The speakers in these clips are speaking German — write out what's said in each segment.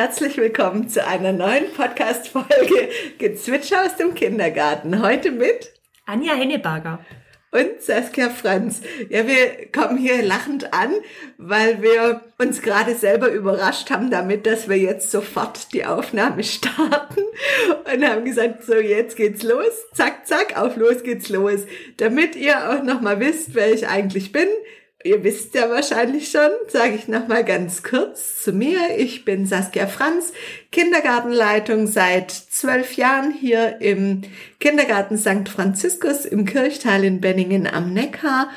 Herzlich willkommen zu einer neuen Podcast-Folge Gezwitscher aus dem Kindergarten. Heute mit Anja Henneberger und Saskia Franz. Ja, wir kommen hier lachend an, weil wir uns gerade selber überrascht haben damit, dass wir jetzt sofort die Aufnahme starten und haben gesagt, so jetzt geht's los, zack, zack, auf los geht's los, damit ihr auch nochmal wisst, wer ich eigentlich bin. Ihr wisst ja wahrscheinlich schon, sage ich nochmal ganz kurz zu mir. Ich bin Saskia Franz, Kindergartenleitung seit zwölf Jahren hier im Kindergarten St. Franziskus im Kirchtal in Benningen am Neckar.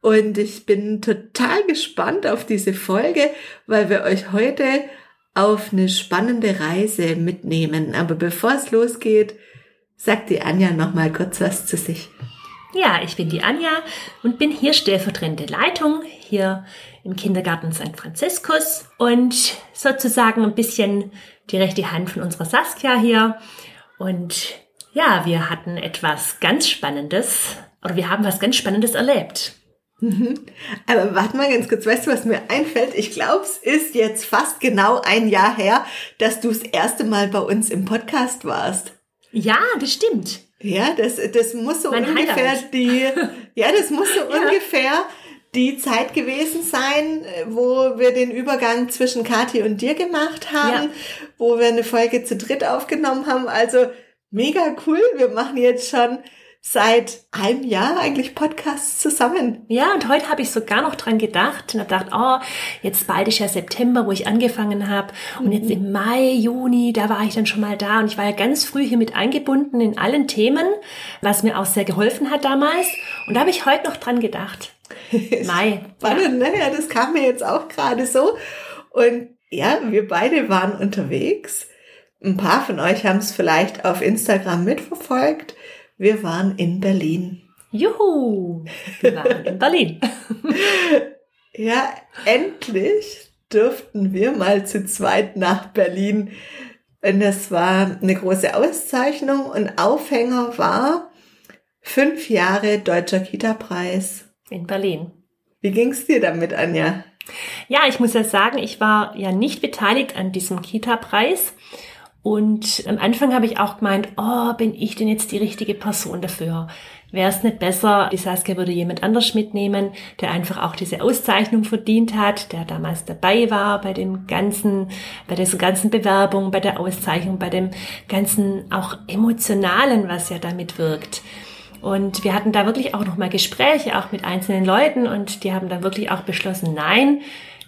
Und ich bin total gespannt auf diese Folge, weil wir euch heute auf eine spannende Reise mitnehmen. Aber bevor es losgeht, sagt die Anja nochmal kurz was zu sich. Ja, ich bin die Anja und bin hier stellvertretende Leitung hier im Kindergarten St. Franziskus und sozusagen ein bisschen die rechte Hand von unserer Saskia hier. Und ja, wir hatten etwas ganz Spannendes oder wir haben was ganz Spannendes erlebt. Mhm. Aber warte mal ganz kurz, weißt du, was mir einfällt? Ich glaube, es ist jetzt fast genau ein Jahr her, dass du das erste Mal bei uns im Podcast warst. Ja, das stimmt. Ja, das, das muss so mein ungefähr Highlight. die, ja, das muss so ja. ungefähr die Zeit gewesen sein, wo wir den Übergang zwischen Kathi und dir gemacht haben, ja. wo wir eine Folge zu dritt aufgenommen haben. Also mega cool. Wir machen jetzt schon seit einem Jahr eigentlich Podcasts zusammen. Ja, und heute habe ich sogar noch dran gedacht und habe gedacht, oh, jetzt bald ist ja September, wo ich angefangen habe. Und mhm. jetzt im Mai, Juni, da war ich dann schon mal da. Und ich war ja ganz früh hier mit eingebunden in allen Themen, was mir auch sehr geholfen hat damals. Und da habe ich heute noch dran gedacht. Mai. Spannend, ja. ne? Ja, das kam mir jetzt auch gerade so. Und ja, wir beide waren unterwegs. Ein paar von euch haben es vielleicht auf Instagram mitverfolgt. Wir waren in Berlin. Juhu! Wir waren in Berlin. ja, endlich durften wir mal zu zweit nach Berlin. Und das war eine große Auszeichnung und Aufhänger war fünf Jahre Deutscher Kita-Preis. In Berlin. Wie ging's dir damit, Anja? Ja, ich muss ja sagen, ich war ja nicht beteiligt an diesem Kita-Preis. Und am Anfang habe ich auch gemeint, oh, bin ich denn jetzt die richtige Person dafür? Wäre es nicht besser, die Saskia würde jemand anders mitnehmen, der einfach auch diese Auszeichnung verdient hat, der damals dabei war bei dem ganzen, bei dieser ganzen Bewerbung, bei der Auszeichnung, bei dem ganzen auch emotionalen, was ja damit wirkt. Und wir hatten da wirklich auch nochmal Gespräche, auch mit einzelnen Leuten, und die haben dann wirklich auch beschlossen, nein,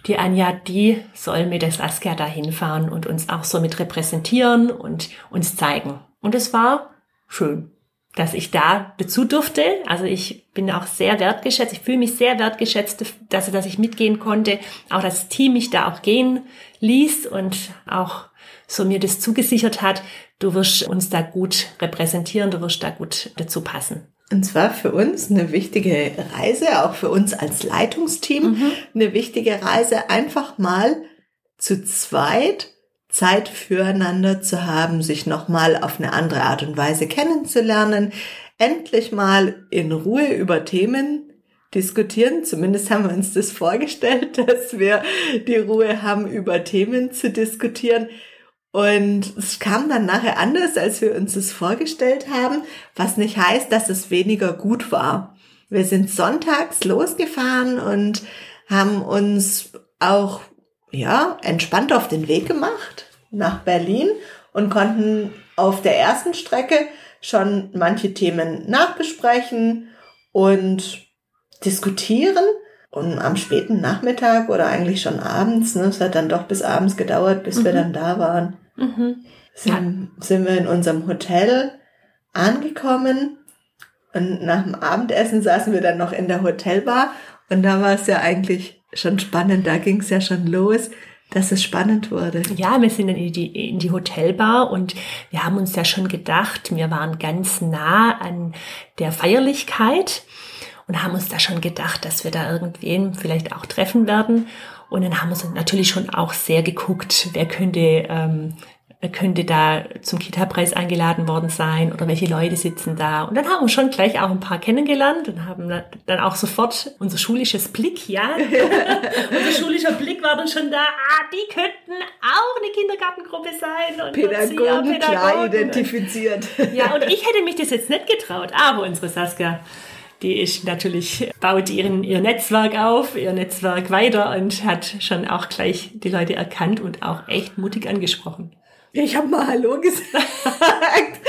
die Anja, die soll mit der Saskia da hinfahren und uns auch so mit repräsentieren und uns zeigen. Und es war schön, dass ich da dazu durfte. Also ich bin auch sehr wertgeschätzt. Ich fühle mich sehr wertgeschätzt, dass, dass ich mitgehen konnte. Auch das Team mich da auch gehen ließ und auch so mir das zugesichert hat. Du wirst uns da gut repräsentieren, du wirst da gut dazu passen. Und zwar für uns eine wichtige Reise, auch für uns als Leitungsteam, mhm. eine wichtige Reise, einfach mal zu zweit Zeit füreinander zu haben, sich nochmal auf eine andere Art und Weise kennenzulernen, endlich mal in Ruhe über Themen diskutieren. Zumindest haben wir uns das vorgestellt, dass wir die Ruhe haben, über Themen zu diskutieren, und es kam dann nachher anders, als wir uns es vorgestellt haben, was nicht heißt, dass es weniger gut war. Wir sind sonntags losgefahren und haben uns auch, ja, entspannt auf den Weg gemacht nach Berlin und konnten auf der ersten Strecke schon manche Themen nachbesprechen und diskutieren. Und am späten Nachmittag oder eigentlich schon abends, ne, es hat dann doch bis abends gedauert, bis mhm. wir dann da waren, Mhm. Sind, sind wir in unserem Hotel angekommen und nach dem Abendessen saßen wir dann noch in der Hotelbar und da war es ja eigentlich schon spannend, da ging es ja schon los, dass es spannend wurde. Ja, wir sind in die, in die Hotelbar und wir haben uns ja schon gedacht, wir waren ganz nah an der Feierlichkeit und haben uns da schon gedacht, dass wir da irgendwen vielleicht auch treffen werden. Und dann haben wir natürlich schon auch sehr geguckt, wer könnte ähm, könnte da zum Kita-Preis eingeladen worden sein oder welche Leute sitzen da. Und dann haben wir schon gleich auch ein paar kennengelernt und haben dann auch sofort unser schulisches Blick, ja, unser schulischer Blick war dann schon da, ah, die könnten auch eine Kindergartengruppe sein. Und Pädagogen, klar identifiziert. Ja, und ich hätte mich das jetzt nicht getraut, aber unsere Saskia, die ist natürlich, baut ihren, ihr Netzwerk auf, ihr Netzwerk weiter und hat schon auch gleich die Leute erkannt und auch echt mutig angesprochen. Ich habe mal Hallo gesagt.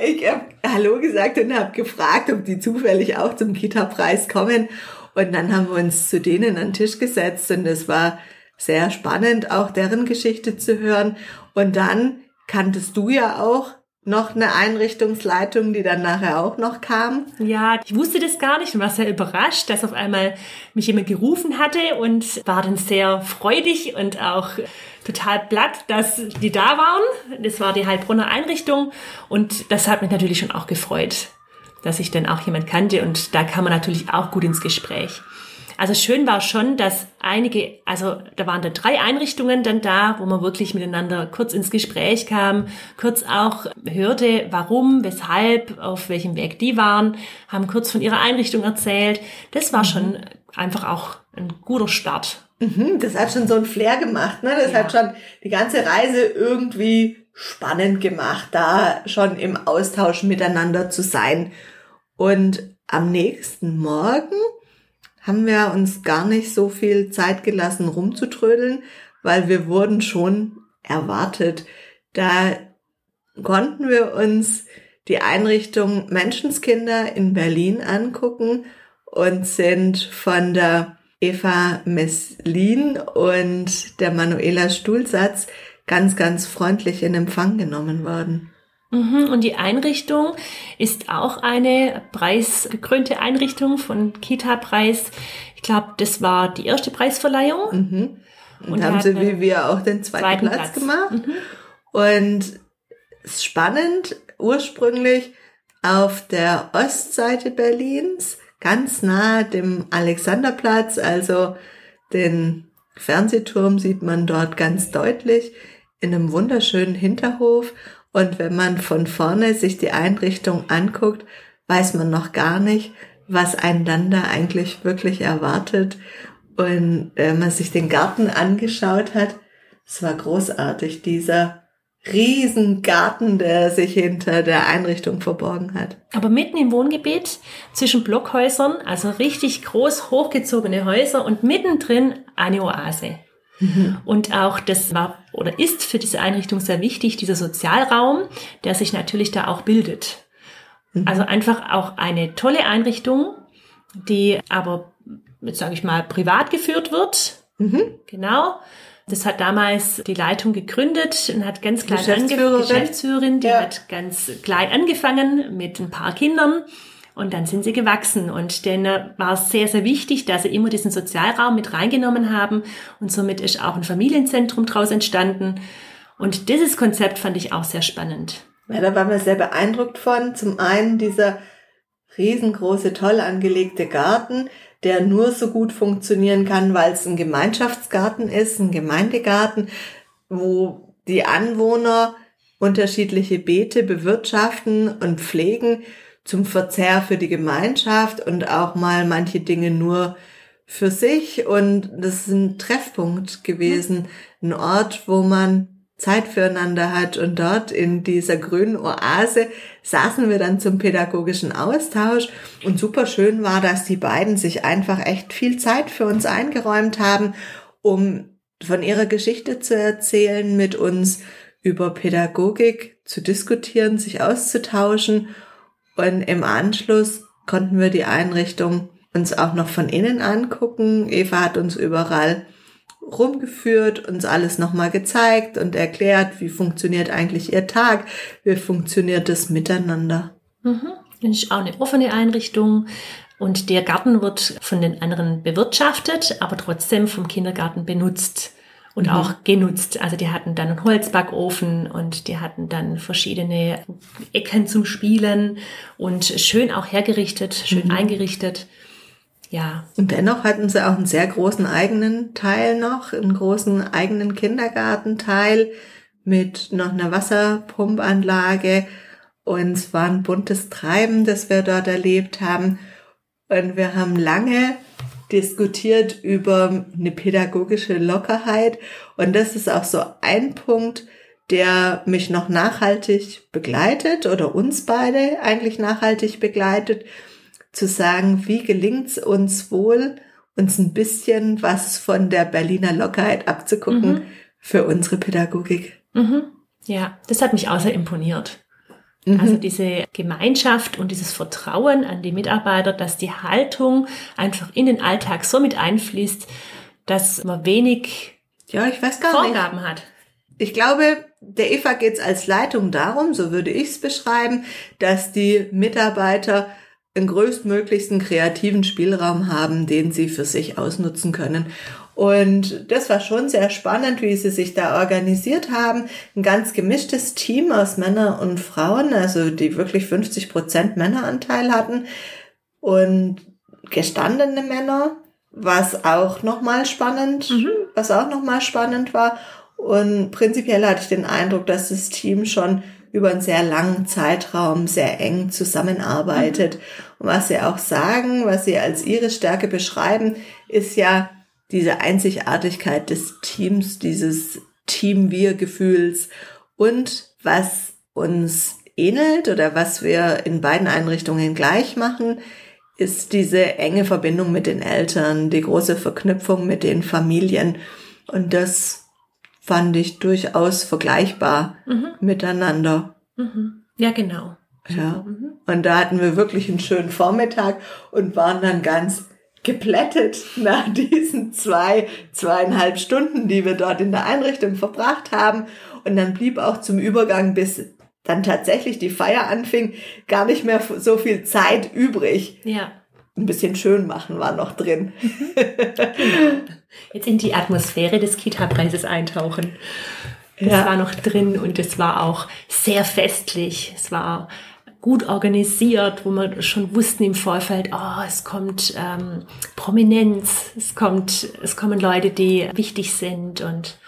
Ich habe Hallo gesagt und habe gefragt, ob die zufällig auch zum Kita-Preis kommen. Und dann haben wir uns zu denen an den Tisch gesetzt und es war sehr spannend, auch deren Geschichte zu hören. Und dann kanntest du ja auch noch eine Einrichtungsleitung, die dann nachher auch noch kam. Ja, ich wusste das gar nicht und war sehr überrascht, dass auf einmal mich jemand gerufen hatte und war dann sehr freudig und auch total platt, dass die da waren. Das war die Heilbronner Einrichtung und das hat mich natürlich schon auch gefreut, dass ich dann auch jemand kannte und da kam man natürlich auch gut ins Gespräch. Also schön war schon, dass einige, also da waren da drei Einrichtungen dann da, wo man wirklich miteinander kurz ins Gespräch kam, kurz auch hörte, warum, weshalb, auf welchem Weg die waren, haben kurz von ihrer Einrichtung erzählt. Das war schon einfach auch ein guter Start. Mhm, das hat schon so ein Flair gemacht, ne? Das ja. hat schon die ganze Reise irgendwie spannend gemacht, da schon im Austausch miteinander zu sein. Und am nächsten Morgen haben wir uns gar nicht so viel Zeit gelassen, rumzutrödeln, weil wir wurden schon erwartet. Da konnten wir uns die Einrichtung Menschenskinder in Berlin angucken und sind von der Eva Messlin und der Manuela Stuhlsatz ganz, ganz freundlich in Empfang genommen worden. Mhm, und die Einrichtung ist auch eine preisgekrönte Einrichtung von Kita-Preis. Ich glaube, das war die erste Preisverleihung. Mhm. Und, und haben sie wie wir auch den zweiten, zweiten Platz, Platz, gemacht. Mhm. Und spannend, ursprünglich auf der Ostseite Berlins, ganz nah dem Alexanderplatz, also den Fernsehturm sieht man dort ganz deutlich in einem wunderschönen Hinterhof und wenn man von vorne sich die Einrichtung anguckt, weiß man noch gar nicht, was dann da eigentlich wirklich erwartet. Und wenn man sich den Garten angeschaut hat, es war großartig, dieser Riesengarten, der sich hinter der Einrichtung verborgen hat. Aber mitten im Wohngebiet zwischen Blockhäusern, also richtig groß hochgezogene Häuser und mittendrin eine Oase. Mhm. Und auch das war oder ist für diese Einrichtung sehr wichtig, dieser Sozialraum, der sich natürlich da auch bildet. Mhm. Also einfach auch eine tolle Einrichtung, die aber, sage ich mal, privat geführt wird. Mhm. Genau. Das hat damals die Leitung gegründet und hat ganz klein Geschäftsführerin. Geschäftsführerin, die ja. hat ganz klein angefangen mit ein paar Kindern und dann sind sie gewachsen und denen war es sehr, sehr wichtig, dass sie immer diesen Sozialraum mit reingenommen haben und somit ist auch ein Familienzentrum draus entstanden. Und dieses Konzept fand ich auch sehr spannend. Ja, da waren wir sehr beeindruckt von. Zum einen dieser riesengroße, toll angelegte Garten, der nur so gut funktionieren kann, weil es ein Gemeinschaftsgarten ist, ein Gemeindegarten, wo die Anwohner unterschiedliche Beete bewirtschaften und pflegen zum Verzehr für die Gemeinschaft und auch mal manche Dinge nur für sich. Und das ist ein Treffpunkt gewesen, ein Ort, wo man Zeit füreinander hat. Und dort in dieser grünen Oase saßen wir dann zum pädagogischen Austausch. Und super schön war, dass die beiden sich einfach echt viel Zeit für uns eingeräumt haben, um von ihrer Geschichte zu erzählen, mit uns über Pädagogik zu diskutieren, sich auszutauschen und im Anschluss konnten wir die Einrichtung uns auch noch von innen angucken. Eva hat uns überall rumgeführt, uns alles nochmal gezeigt und erklärt, wie funktioniert eigentlich ihr Tag, wie funktioniert das miteinander. Mhm. Das ist auch eine offene Einrichtung und der Garten wird von den anderen bewirtschaftet, aber trotzdem vom Kindergarten benutzt und mhm. auch genutzt. Also die hatten dann einen Holzbackofen und die hatten dann verschiedene Ecken zum Spielen und schön auch hergerichtet, schön mhm. eingerichtet. Ja. Und dennoch hatten sie auch einen sehr großen eigenen Teil noch, einen großen eigenen Kindergartenteil mit noch einer Wasserpumpanlage. Und es war ein buntes Treiben, das wir dort erlebt haben. Und wir haben lange diskutiert über eine pädagogische Lockerheit. Und das ist auch so ein Punkt, der mich noch nachhaltig begleitet oder uns beide eigentlich nachhaltig begleitet, zu sagen, wie gelingt es uns wohl, uns ein bisschen was von der Berliner Lockerheit abzugucken mhm. für unsere Pädagogik. Mhm. Ja, das hat mich außer imponiert. Mhm. Also diese Gemeinschaft und dieses Vertrauen an die Mitarbeiter, dass die Haltung einfach in den Alltag so mit einfließt, dass man wenig ja, ich weiß gar Vorgaben nicht. hat. Ich glaube, der EFA geht es als Leitung darum, so würde ich es beschreiben, dass die Mitarbeiter einen größtmöglichsten kreativen Spielraum haben, den sie für sich ausnutzen können. Und das war schon sehr spannend, wie sie sich da organisiert haben. Ein ganz gemischtes Team aus Männern und Frauen, also die wirklich 50 Prozent Männeranteil hatten und gestandene Männer, was auch nochmal spannend, mhm. was auch nochmal spannend war. Und prinzipiell hatte ich den Eindruck, dass das Team schon über einen sehr langen Zeitraum sehr eng zusammenarbeitet. Mhm. Und was sie auch sagen, was sie als ihre Stärke beschreiben, ist ja diese Einzigartigkeit des Teams, dieses Team-Wir-Gefühls und was uns ähnelt oder was wir in beiden Einrichtungen gleich machen, ist diese enge Verbindung mit den Eltern, die große Verknüpfung mit den Familien. Und das fand ich durchaus vergleichbar mhm. miteinander. Mhm. Ja, genau. Ja. Mhm. Und da hatten wir wirklich einen schönen Vormittag und waren dann ganz geplättet nach diesen zwei, zweieinhalb Stunden, die wir dort in der Einrichtung verbracht haben. Und dann blieb auch zum Übergang, bis dann tatsächlich die Feier anfing, gar nicht mehr so viel Zeit übrig. Ja. Ein bisschen schön machen war noch drin. Jetzt in die Atmosphäre des Kita-Preises eintauchen. Das ja. war noch drin und es war auch sehr festlich. Es war gut organisiert, wo wir schon wussten im Vorfeld, oh, es kommt ähm, Prominenz, es kommt, es kommen Leute, die wichtig sind und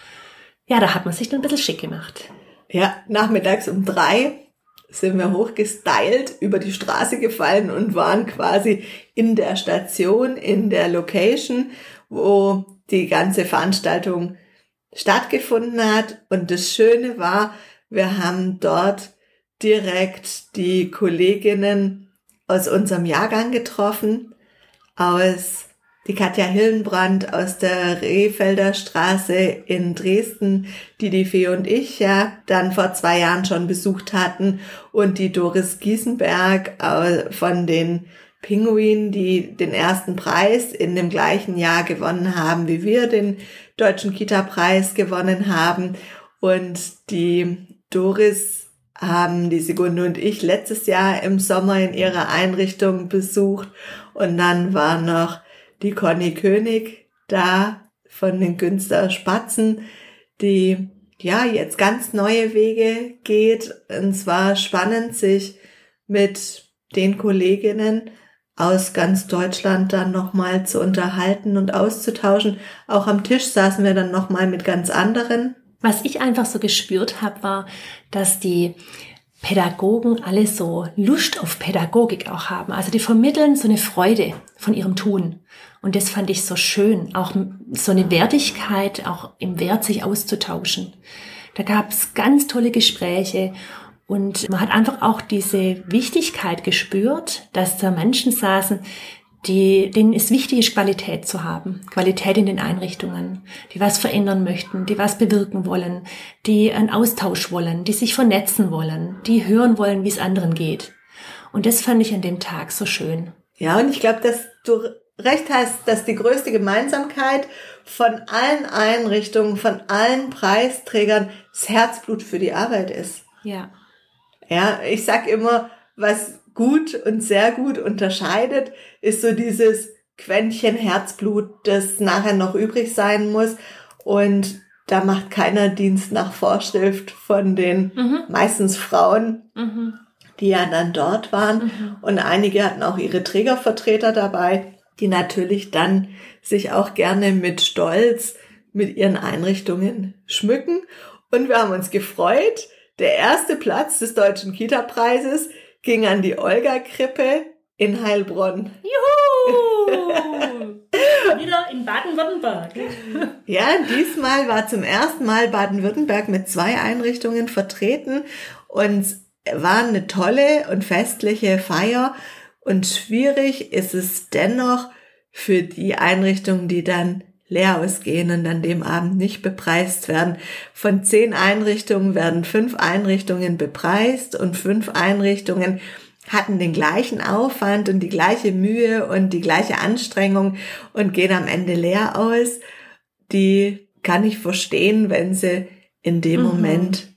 ja, da hat man sich dann ein bisschen schick gemacht. Ja, nachmittags um drei sind wir hochgestylt über die Straße gefallen und waren quasi in der Station, in der Location wo die ganze Veranstaltung stattgefunden hat. Und das Schöne war, wir haben dort direkt die Kolleginnen aus unserem Jahrgang getroffen, aus die Katja Hillenbrand aus der Rehfelder Straße in Dresden, die die Fee und ich ja dann vor zwei Jahren schon besucht hatten und die Doris Giesenberg von den Pinguin, die den ersten Preis in dem gleichen Jahr gewonnen haben, wie wir den Deutschen Kita-Preis gewonnen haben. Und die Doris haben die Sigunde und ich letztes Jahr im Sommer in ihrer Einrichtung besucht. Und dann war noch die Conny König da von den Günster Spatzen, die ja jetzt ganz neue Wege geht. Und zwar spannend, sich mit den Kolleginnen aus ganz Deutschland dann nochmal zu unterhalten und auszutauschen. Auch am Tisch saßen wir dann nochmal mit ganz anderen. Was ich einfach so gespürt habe, war, dass die Pädagogen alle so Lust auf Pädagogik auch haben. Also die vermitteln so eine Freude von ihrem Tun. Und das fand ich so schön. Auch so eine Wertigkeit, auch im Wert sich auszutauschen. Da gab es ganz tolle Gespräche und man hat einfach auch diese Wichtigkeit gespürt, dass da Menschen saßen, die, denen es wichtig ist, Qualität zu haben. Qualität in den Einrichtungen, die was verändern möchten, die was bewirken wollen, die einen Austausch wollen, die sich vernetzen wollen, die hören wollen, wie es anderen geht. Und das fand ich an dem Tag so schön. Ja, und ich glaube, dass du recht hast, dass die größte Gemeinsamkeit von allen Einrichtungen, von allen Preisträgern das Herzblut für die Arbeit ist. Ja. Ja, ich sag immer, was gut und sehr gut unterscheidet, ist so dieses Quäntchen Herzblut, das nachher noch übrig sein muss. Und da macht keiner Dienst nach Vorschrift von den mhm. meistens Frauen, mhm. die ja dann dort waren. Mhm. Und einige hatten auch ihre Trägervertreter dabei, die natürlich dann sich auch gerne mit Stolz mit ihren Einrichtungen schmücken Und wir haben uns gefreut. Der erste Platz des Deutschen Kita-Preises ging an die Olga-Krippe in Heilbronn. Juhu! Wieder in Baden-Württemberg. Ja, diesmal war zum ersten Mal Baden-Württemberg mit zwei Einrichtungen vertreten und war eine tolle und festliche Feier. Und schwierig ist es dennoch für die Einrichtungen, die dann leer ausgehen und an dem Abend nicht bepreist werden. Von zehn Einrichtungen werden fünf Einrichtungen bepreist und fünf Einrichtungen hatten den gleichen Aufwand und die gleiche Mühe und die gleiche Anstrengung und gehen am Ende leer aus. Die kann ich verstehen, wenn sie in dem mhm. Moment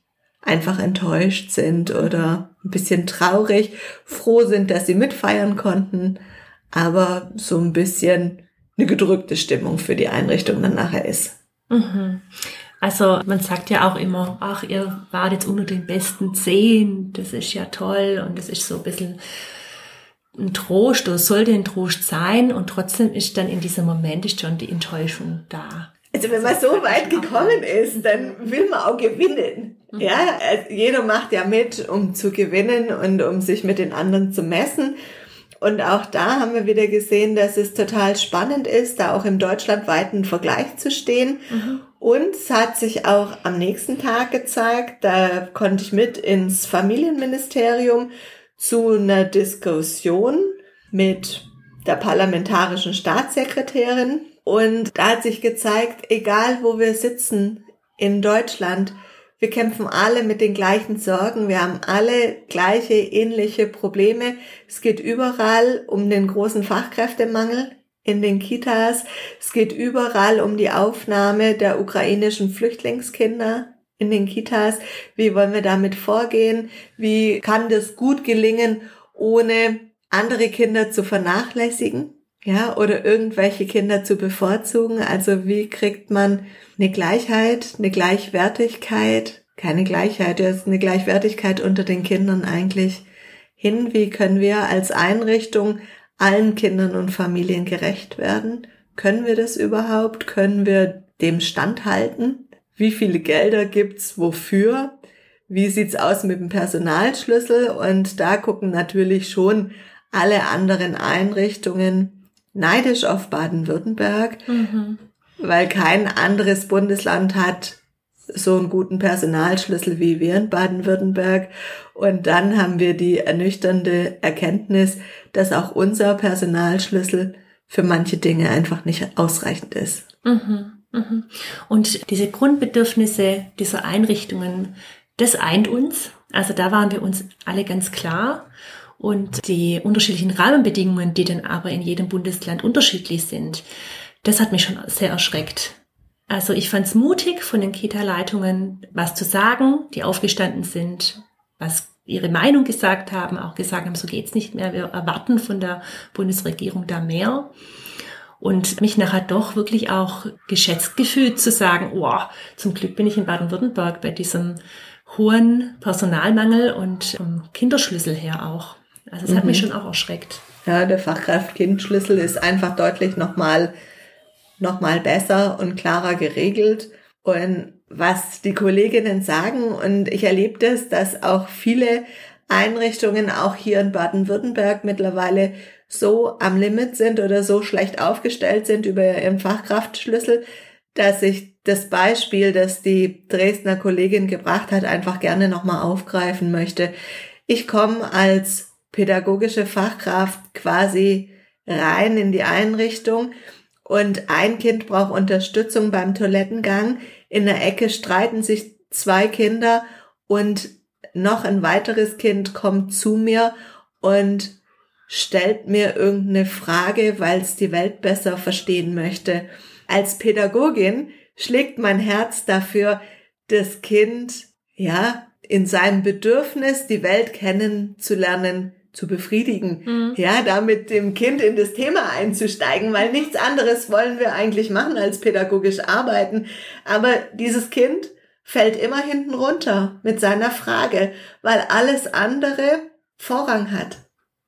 einfach enttäuscht sind oder ein bisschen traurig, froh sind, dass sie mitfeiern konnten, aber so ein bisschen eine gedrückte Stimmung für die Einrichtung dann nachher ist. Mhm. Also man sagt ja auch immer, ach, ihr wart jetzt unter den besten zehn, das ist ja toll und das ist so ein bisschen ein Trost oder sollte ein Trost sein und trotzdem ist dann in diesem Moment ist schon die Enttäuschung da. Also wenn man so weit gekommen ist, dann will man auch gewinnen. Mhm. Ja, also jeder macht ja mit, um zu gewinnen und um sich mit den anderen zu messen. Und auch da haben wir wieder gesehen, dass es total spannend ist, da auch im deutschlandweiten Vergleich zu stehen. Mhm. Und es hat sich auch am nächsten Tag gezeigt, da konnte ich mit ins Familienministerium zu einer Diskussion mit der parlamentarischen Staatssekretärin. Und da hat sich gezeigt, egal wo wir sitzen in Deutschland, wir kämpfen alle mit den gleichen Sorgen. Wir haben alle gleiche, ähnliche Probleme. Es geht überall um den großen Fachkräftemangel in den Kitas. Es geht überall um die Aufnahme der ukrainischen Flüchtlingskinder in den Kitas. Wie wollen wir damit vorgehen? Wie kann das gut gelingen, ohne andere Kinder zu vernachlässigen? Ja, oder irgendwelche Kinder zu bevorzugen. Also wie kriegt man eine Gleichheit, eine Gleichwertigkeit, keine Gleichheit, das ist eine Gleichwertigkeit unter den Kindern eigentlich hin. Wie können wir als Einrichtung allen Kindern und Familien gerecht werden? Können wir das überhaupt? Können wir dem standhalten? Wie viele Gelder gibt's wofür? Wie sieht's aus mit dem Personalschlüssel? Und da gucken natürlich schon alle anderen Einrichtungen neidisch auf Baden-Württemberg, mhm. weil kein anderes Bundesland hat so einen guten Personalschlüssel wie wir in Baden-Württemberg. Und dann haben wir die ernüchternde Erkenntnis, dass auch unser Personalschlüssel für manche Dinge einfach nicht ausreichend ist. Mhm, mhm. Und diese Grundbedürfnisse dieser Einrichtungen, das eint uns. Also da waren wir uns alle ganz klar. Und die unterschiedlichen Rahmenbedingungen, die dann aber in jedem Bundesland unterschiedlich sind, das hat mich schon sehr erschreckt. Also ich fand es mutig von den Kita-Leitungen, was zu sagen, die aufgestanden sind, was ihre Meinung gesagt haben, auch gesagt haben, so geht's nicht mehr, wir erwarten von der Bundesregierung da mehr. Und mich nachher doch wirklich auch geschätzt gefühlt zu sagen, oh, zum Glück bin ich in Baden-Württemberg bei diesem hohen Personalmangel und vom Kinderschlüssel her auch. Also es mhm. hat mich mhm. schon auch erschreckt. Ja, der Fachkraft-Kind-Schlüssel ist einfach deutlich nochmal noch mal besser und klarer geregelt. Und was die Kolleginnen sagen, und ich erlebe das, dass auch viele Einrichtungen auch hier in Baden-Württemberg mittlerweile so am Limit sind oder so schlecht aufgestellt sind über ihren Fachkraftschlüssel, dass ich das Beispiel, das die Dresdner Kollegin gebracht hat, einfach gerne nochmal aufgreifen möchte. Ich komme als pädagogische Fachkraft quasi rein in die Einrichtung und ein Kind braucht Unterstützung beim Toilettengang. In der Ecke streiten sich zwei Kinder und noch ein weiteres Kind kommt zu mir und stellt mir irgendeine Frage, weil es die Welt besser verstehen möchte. Als Pädagogin schlägt mein Herz dafür, das Kind, ja, in seinem Bedürfnis, die Welt kennenzulernen, zu befriedigen, mhm. ja, da mit dem Kind in das Thema einzusteigen, weil nichts anderes wollen wir eigentlich machen als pädagogisch arbeiten. Aber dieses Kind fällt immer hinten runter mit seiner Frage, weil alles andere Vorrang hat.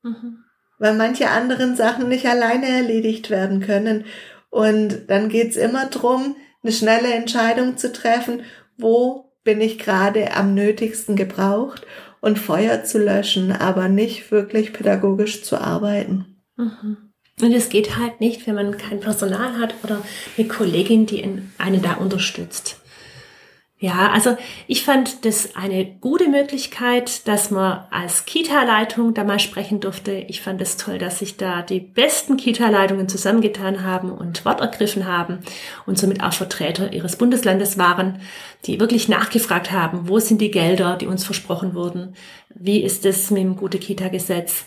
Mhm. Weil manche anderen Sachen nicht alleine erledigt werden können. Und dann geht's immer drum, eine schnelle Entscheidung zu treffen, wo bin ich gerade am nötigsten gebraucht und Feuer zu löschen, aber nicht wirklich pädagogisch zu arbeiten. Mhm. Und es geht halt nicht, wenn man kein Personal hat oder eine Kollegin, die einen da unterstützt. Ja, also ich fand das eine gute Möglichkeit, dass man als Kita-Leitung da mal sprechen durfte. Ich fand es toll, dass sich da die besten Kita-Leitungen zusammengetan haben und Wort ergriffen haben und somit auch Vertreter ihres Bundeslandes waren, die wirklich nachgefragt haben, wo sind die Gelder, die uns versprochen wurden? Wie ist es mit dem Gute-Kita-Gesetz,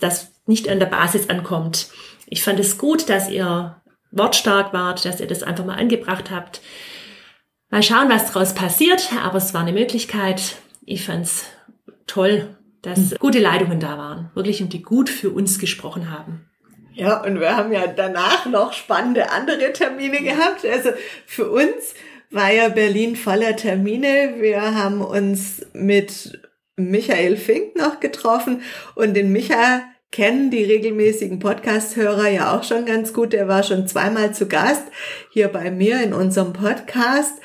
das nicht an der Basis ankommt? Ich fand es gut, dass ihr wortstark wart, dass ihr das einfach mal angebracht habt. Mal schauen, was daraus passiert, aber es war eine Möglichkeit. Ich fand's toll, dass mhm. gute Leitungen da waren, wirklich und die gut für uns gesprochen haben. Ja, und wir haben ja danach noch spannende andere Termine gehabt. Also für uns war ja Berlin voller Termine. Wir haben uns mit Michael Fink noch getroffen und den Micha kennen die regelmäßigen Podcast-Hörer ja auch schon ganz gut. Der war schon zweimal zu Gast hier bei mir in unserem Podcast.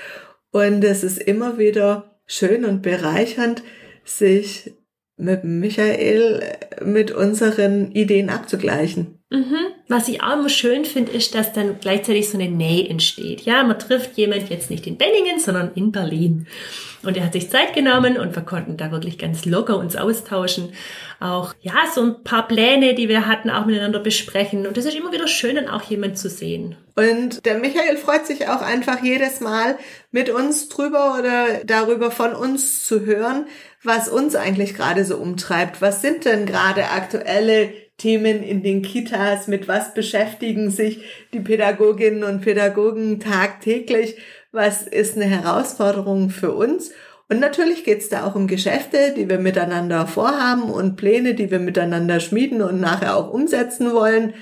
Und es ist immer wieder schön und bereichernd, sich mit Michael mit unseren Ideen abzugleichen. Mhm. Was ich auch immer schön finde, ist, dass dann gleichzeitig so eine Nähe entsteht. Ja, man trifft jemand jetzt nicht in Benningen, sondern in Berlin. Und er hat sich Zeit genommen und wir konnten da wirklich ganz locker uns austauschen. Auch, ja, so ein paar Pläne, die wir hatten, auch miteinander besprechen. Und das ist immer wieder schön, dann auch jemand zu sehen. Und der Michael freut sich auch einfach jedes Mal mit uns drüber oder darüber von uns zu hören, was uns eigentlich gerade so umtreibt. Was sind denn gerade aktuelle Themen in den Kitas? Mit was beschäftigen sich die Pädagoginnen und Pädagogen tagtäglich? was ist eine Herausforderung für uns. Und natürlich geht es da auch um Geschäfte, die wir miteinander vorhaben und Pläne, die wir miteinander schmieden und nachher auch umsetzen wollen.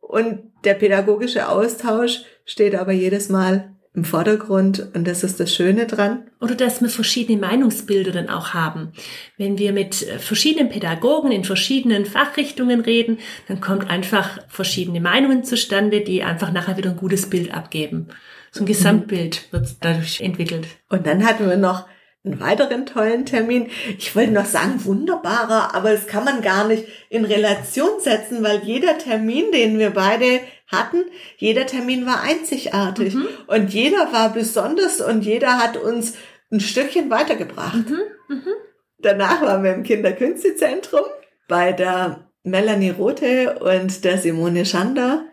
Und der pädagogische Austausch steht aber jedes Mal im Vordergrund und das ist das Schöne dran. Oder dass wir verschiedene Meinungsbilder dann auch haben. Wenn wir mit verschiedenen Pädagogen in verschiedenen Fachrichtungen reden, dann kommt einfach verschiedene Meinungen zustande, die einfach nachher wieder ein gutes Bild abgeben so ein Gesamtbild wird dadurch entwickelt. Und dann hatten wir noch einen weiteren tollen Termin. Ich wollte noch sagen, wunderbarer, aber das kann man gar nicht in Relation setzen, weil jeder Termin, den wir beide hatten, jeder Termin war einzigartig mhm. und jeder war besonders und jeder hat uns ein Stückchen weitergebracht. Mhm. Mhm. Danach waren wir im Kinderkünstezentrum bei der Melanie Rote und der Simone Schander.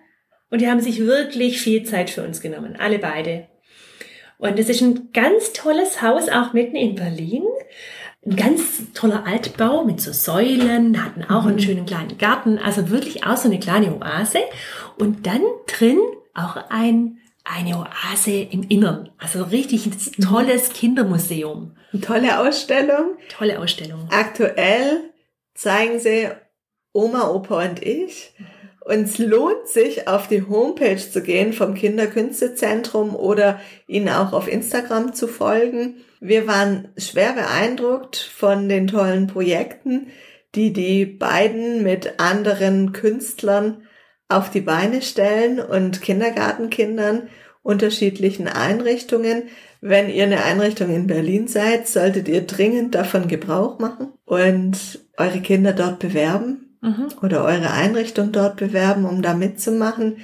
Und die haben sich wirklich viel Zeit für uns genommen, alle beide. Und es ist ein ganz tolles Haus, auch mitten in Berlin. Ein ganz toller Altbau mit so Säulen, hatten auch einen mhm. schönen kleinen Garten, also wirklich auch so eine kleine Oase. Und dann drin auch ein, eine Oase im Innern. Also richtig ein mhm. tolles Kindermuseum. Eine tolle Ausstellung. Tolle Ausstellung. Aktuell zeigen sie Oma, Opa und ich uns lohnt sich, auf die Homepage zu gehen vom Kinderkünstezentrum oder ihnen auch auf Instagram zu folgen. Wir waren schwer beeindruckt von den tollen Projekten, die die beiden mit anderen Künstlern auf die Beine stellen und Kindergartenkindern unterschiedlichen Einrichtungen. Wenn ihr eine Einrichtung in Berlin seid, solltet ihr dringend davon Gebrauch machen und eure Kinder dort bewerben mhm. oder eure Einrichtung dort bewerben, um da mitzumachen.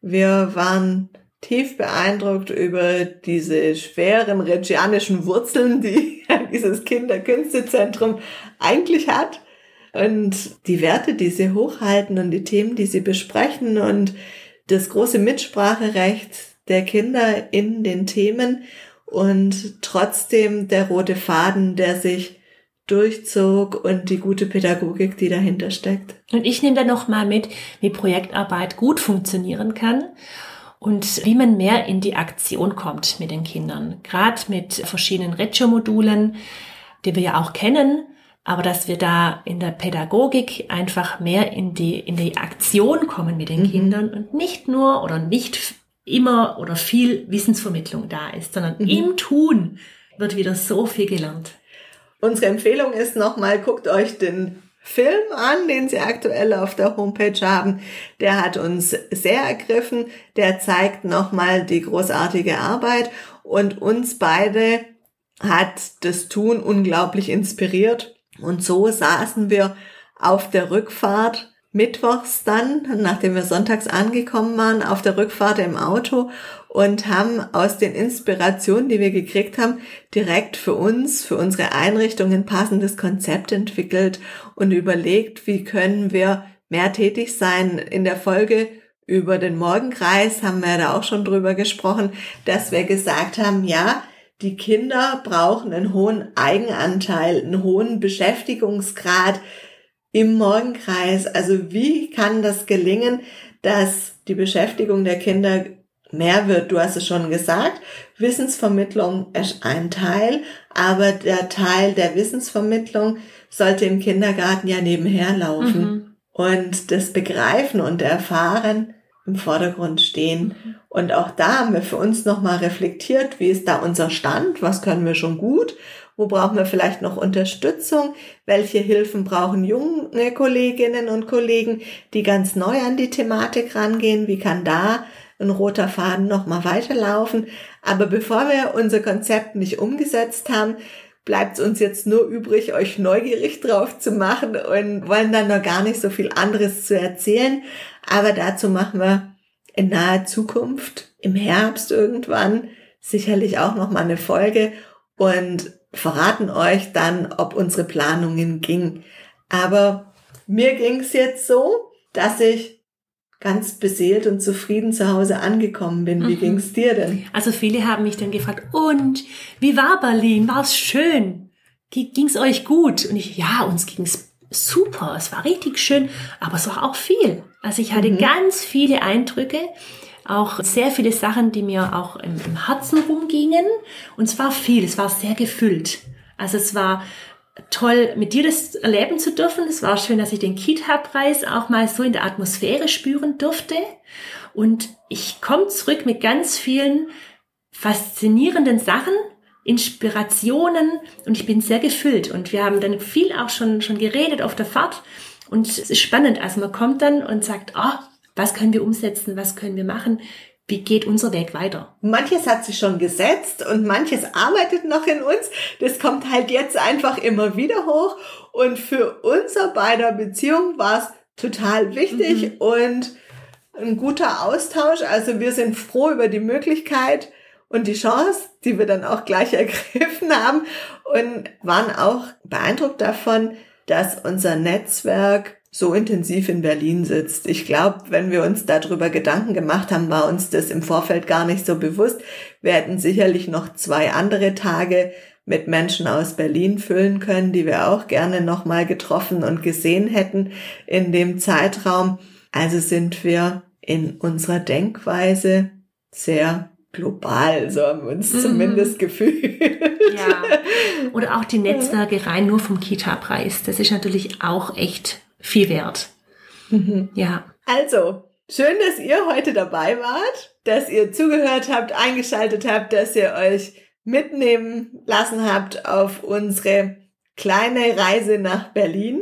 Wir waren tief beeindruckt über diese schweren regianischen Wurzeln, die dieses Kinderkünstezentrum eigentlich hat und die Werte, die sie hochhalten und die Themen, die sie besprechen und das große Mitspracherecht der Kinder in den Themen und trotzdem der rote Faden, der sich durchzog und die gute Pädagogik, die dahinter steckt. Und ich nehme da noch mal mit, wie Projektarbeit gut funktionieren kann und wie man mehr in die Aktion kommt mit den Kindern. Gerade mit verschiedenen Reggio-Modulen, die wir ja auch kennen, aber dass wir da in der Pädagogik einfach mehr in die, in die Aktion kommen mit den mhm. Kindern und nicht nur oder nicht immer oder viel Wissensvermittlung da ist, sondern mhm. im Tun wird wieder so viel gelernt. Unsere Empfehlung ist nochmal, guckt euch den Film an, den sie aktuell auf der Homepage haben. Der hat uns sehr ergriffen. Der zeigt nochmal die großartige Arbeit und uns beide hat das Tun unglaublich inspiriert. Und so saßen wir auf der Rückfahrt mittwochs dann, nachdem wir sonntags angekommen waren, auf der Rückfahrt im Auto und haben aus den Inspirationen, die wir gekriegt haben, direkt für uns, für unsere Einrichtung ein passendes Konzept entwickelt und überlegt, wie können wir mehr tätig sein. In der Folge über den Morgenkreis haben wir da auch schon drüber gesprochen, dass wir gesagt haben, ja, die Kinder brauchen einen hohen Eigenanteil, einen hohen Beschäftigungsgrad, im Morgenkreis. Also wie kann das gelingen, dass die Beschäftigung der Kinder mehr wird? Du hast es schon gesagt, Wissensvermittlung ist ein Teil, aber der Teil der Wissensvermittlung sollte im Kindergarten ja nebenher laufen. Mhm. Und das Begreifen und Erfahren im Vordergrund stehen. Mhm. Und auch da haben wir für uns nochmal reflektiert, wie ist da unser Stand, was können wir schon gut wo brauchen wir vielleicht noch Unterstützung? Welche Hilfen brauchen junge Kolleginnen und Kollegen, die ganz neu an die Thematik rangehen? Wie kann da ein roter Faden nochmal weiterlaufen? Aber bevor wir unser Konzept nicht umgesetzt haben, bleibt es uns jetzt nur übrig, euch neugierig drauf zu machen und wollen dann noch gar nicht so viel anderes zu erzählen. Aber dazu machen wir in naher Zukunft, im Herbst irgendwann, sicherlich auch noch mal eine Folge und verraten euch dann, ob unsere Planungen ging. Aber mir ging's jetzt so, dass ich ganz beseelt und zufrieden zu Hause angekommen bin. Wie mhm. ging's dir denn? Also viele haben mich dann gefragt, und wie war Berlin? War's schön? Ging's euch gut? Und ich, ja, uns ging's super. Es war richtig schön, aber es war auch viel. Also ich hatte mhm. ganz viele Eindrücke auch sehr viele Sachen, die mir auch im, im Herzen rumgingen. Und es war viel, es war sehr gefüllt. Also es war toll, mit dir das erleben zu dürfen. Es war schön, dass ich den Kita-Preis auch mal so in der Atmosphäre spüren durfte. Und ich komme zurück mit ganz vielen faszinierenden Sachen, Inspirationen und ich bin sehr gefüllt. Und wir haben dann viel auch schon, schon geredet auf der Fahrt. Und es ist spannend. Also man kommt dann und sagt, oh, was können wir umsetzen? Was können wir machen? Wie geht unser Weg weiter? Manches hat sich schon gesetzt und manches arbeitet noch in uns. Das kommt halt jetzt einfach immer wieder hoch. Und für unser beider Beziehung war es total wichtig mhm. und ein guter Austausch. Also wir sind froh über die Möglichkeit und die Chance, die wir dann auch gleich ergriffen haben und waren auch beeindruckt davon, dass unser Netzwerk so intensiv in Berlin sitzt. Ich glaube, wenn wir uns darüber Gedanken gemacht haben, war uns das im Vorfeld gar nicht so bewusst. Wir hätten sicherlich noch zwei andere Tage mit Menschen aus Berlin füllen können, die wir auch gerne nochmal getroffen und gesehen hätten in dem Zeitraum. Also sind wir in unserer Denkweise sehr global, so haben wir uns mhm. zumindest gefühlt. Ja. Oder auch die Netzwerke rein nur vom Kita-Preis. Das ist natürlich auch echt viel wert. Mhm. Ja. Also, schön, dass ihr heute dabei wart, dass ihr zugehört habt, eingeschaltet habt, dass ihr euch mitnehmen lassen habt auf unsere kleine Reise nach Berlin.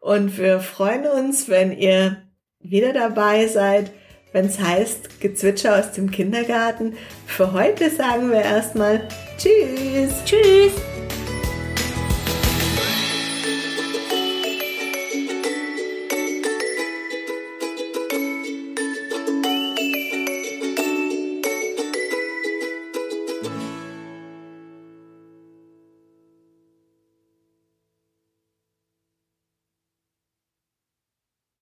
Und wir freuen uns, wenn ihr wieder dabei seid, wenn es heißt Gezwitscher aus dem Kindergarten. Für heute sagen wir erstmal Tschüss. Tschüss.